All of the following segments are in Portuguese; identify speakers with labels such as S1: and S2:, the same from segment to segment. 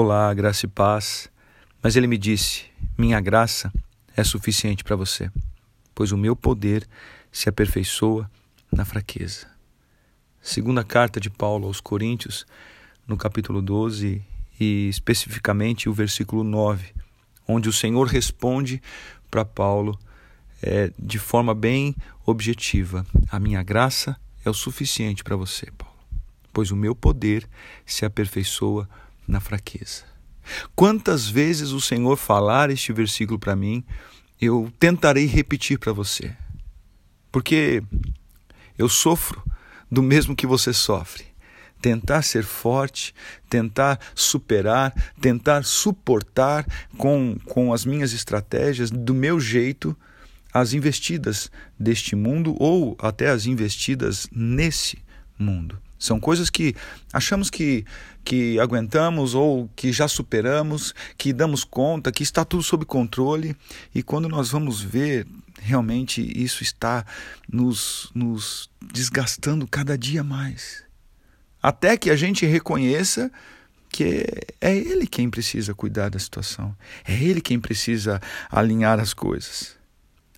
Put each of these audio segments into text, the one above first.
S1: Olá, graça e paz. Mas ele me disse: Minha graça é suficiente para você, pois o meu poder se aperfeiçoa na fraqueza. Segunda carta de Paulo aos Coríntios, no capítulo 12 e especificamente o versículo 9, onde o Senhor responde para Paulo é, de forma bem objetiva: A minha graça é o suficiente para você, Paulo, pois o meu poder se aperfeiçoa na fraqueza. Quantas vezes o Senhor falar este versículo para mim, eu tentarei repetir para você. Porque eu sofro do mesmo que você sofre. Tentar ser forte, tentar superar, tentar suportar com, com as minhas estratégias, do meu jeito, as investidas deste mundo ou até as investidas nesse mundo. São coisas que achamos que, que aguentamos ou que já superamos, que damos conta, que está tudo sob controle, e quando nós vamos ver, realmente isso está nos, nos desgastando cada dia mais. Até que a gente reconheça que é Ele quem precisa cuidar da situação, é Ele quem precisa alinhar as coisas.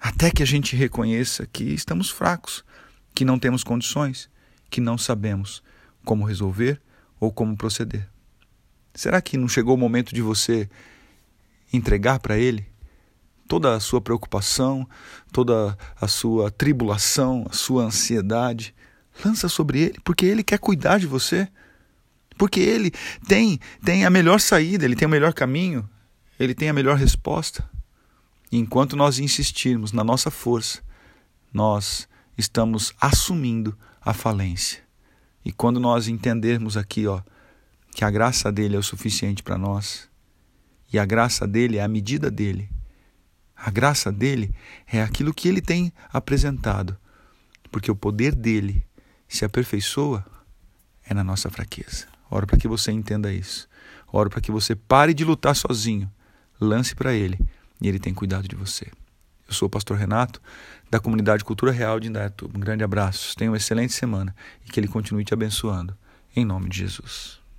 S1: Até que a gente reconheça que estamos fracos, que não temos condições que não sabemos como resolver ou como proceder. Será que não chegou o momento de você entregar para Ele toda a sua preocupação, toda a sua tribulação, a sua ansiedade? Lança sobre Ele, porque Ele quer cuidar de você. Porque Ele tem, tem a melhor saída, Ele tem o melhor caminho, Ele tem a melhor resposta. E enquanto nós insistirmos na nossa força, nós estamos assumindo a falência. E quando nós entendermos aqui, ó, que a graça dele é o suficiente para nós, e a graça dele é a medida dele, a graça dele é aquilo que ele tem apresentado, porque o poder dele se aperfeiçoa é na nossa fraqueza. Oro para que você entenda isso. Oro para que você pare de lutar sozinho, lance para ele e ele tem cuidado de você. Eu sou o pastor Renato, da comunidade Cultura Real de Indaiatuba. Um grande abraço, tenha uma excelente semana e que ele continue te abençoando. Em nome de Jesus.